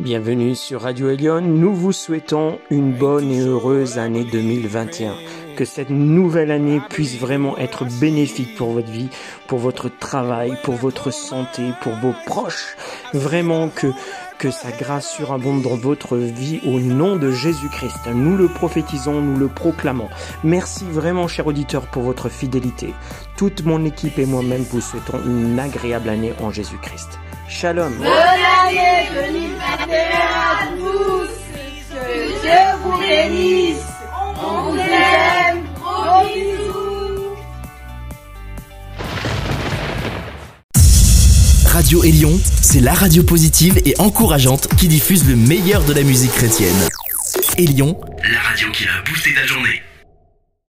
Bienvenue sur Radio Elion. Nous vous souhaitons une bonne et heureuse année 2021. Que cette nouvelle année puisse vraiment être bénéfique pour votre vie, pour votre travail, pour votre santé, pour vos proches. Vraiment que que sa grâce surabonde dans votre vie au nom de Jésus-Christ. Nous le prophétisons, nous le proclamons. Merci vraiment, cher auditeur, pour votre fidélité. Toute mon équipe et moi-même vous souhaitons une agréable année en Jésus-Christ. Shalom. Bonne année 2021 Radio Élion, c'est la radio positive et encourageante qui diffuse le meilleur de la musique chrétienne. Élion, la radio qui a boosté ta journée.